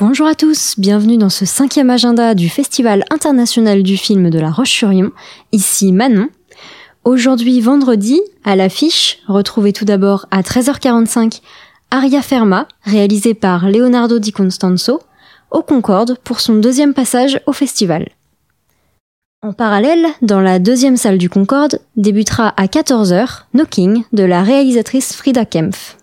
Bonjour à tous, bienvenue dans ce cinquième agenda du Festival international du film de La Roche-sur-Yon. Ici Manon. Aujourd'hui vendredi, à l'affiche, retrouvez tout d'abord à 13h45 Aria Ferma, réalisé par Leonardo Di Constanzo, au Concorde pour son deuxième passage au festival. En parallèle, dans la deuxième salle du Concorde, débutera à 14h Knocking de la réalisatrice Frida Kempf.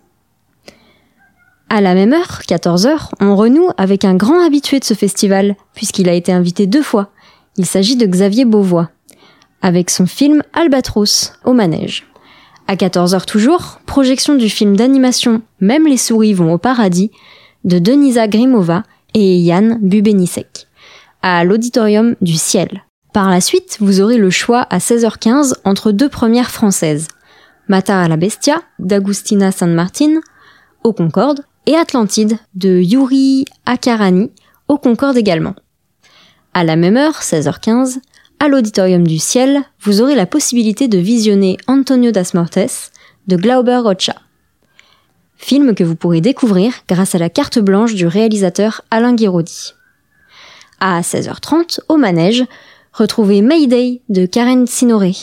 À la même heure, 14h, on renoue avec un grand habitué de ce festival, puisqu'il a été invité deux fois. Il s'agit de Xavier Beauvois, avec son film Albatros, au manège. À 14h toujours, projection du film d'animation Même les souris vont au paradis, de Denisa Grimova et Yann Bubenisek, à l'auditorium du ciel. Par la suite, vous aurez le choix à 16h15 entre deux premières françaises. Matar à la Bestia, d'Agustina San Martin, au Concorde, et Atlantide, de Yuri Akarani, au Concorde également. À la même heure, 16h15, à l'Auditorium du Ciel, vous aurez la possibilité de visionner Antonio das Mortes de Glauber Rocha. Film que vous pourrez découvrir grâce à la carte blanche du réalisateur Alain Guiraudy. À 16h30, au manège, retrouvez Mayday de Karen Sinoré.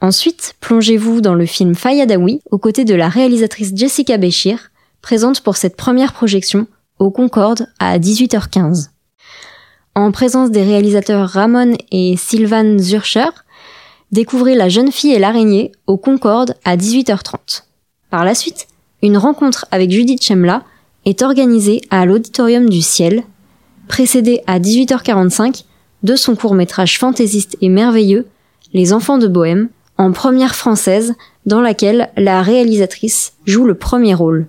Ensuite, plongez-vous dans le film Fayadawi aux côtés de la réalisatrice Jessica Béchir, présente pour cette première projection au Concorde à 18h15. En présence des réalisateurs Ramon et Sylvan Zurcher, découvrez La jeune fille et l'araignée au Concorde à 18h30. Par la suite, une rencontre avec Judith Chemla est organisée à l'Auditorium du Ciel, précédée à 18h45 de son court-métrage fantaisiste et merveilleux Les Enfants de Bohème, en première française, dans laquelle la réalisatrice joue le premier rôle.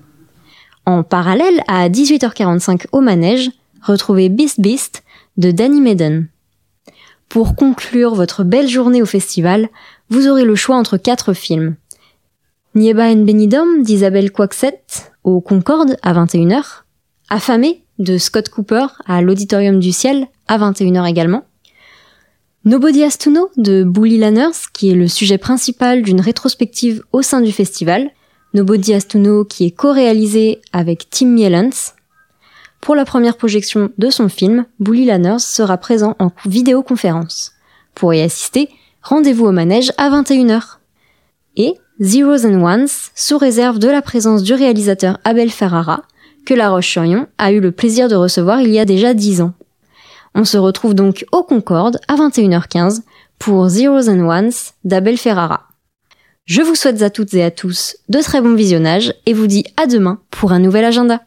En parallèle, à 18h45 au manège, retrouvez Beast Beast de Danny Maiden. Pour conclure votre belle journée au festival, vous aurez le choix entre quatre films. Nieba en Benidom d'Isabelle Quaxet au Concorde à 21h. Affamé de Scott Cooper à l'Auditorium du Ciel à 21h également. Nobody Has to Know de Bully Lanners, qui est le sujet principal d'une rétrospective au sein du festival. Nobody Has to Know qui est co-réalisé avec Tim Mielens. Pour la première projection de son film, Bully Lanners sera présent en vidéoconférence. Pour y assister, rendez-vous au manège à 21h. Et Zeros and Ones, sous réserve de la présence du réalisateur Abel Ferrara, que La Roche-sur-Yon a eu le plaisir de recevoir il y a déjà 10 ans. On se retrouve donc au Concorde à 21h15 pour Zeros and Ones d'Abel Ferrara. Je vous souhaite à toutes et à tous de très bons visionnages et vous dis à demain pour un nouvel agenda.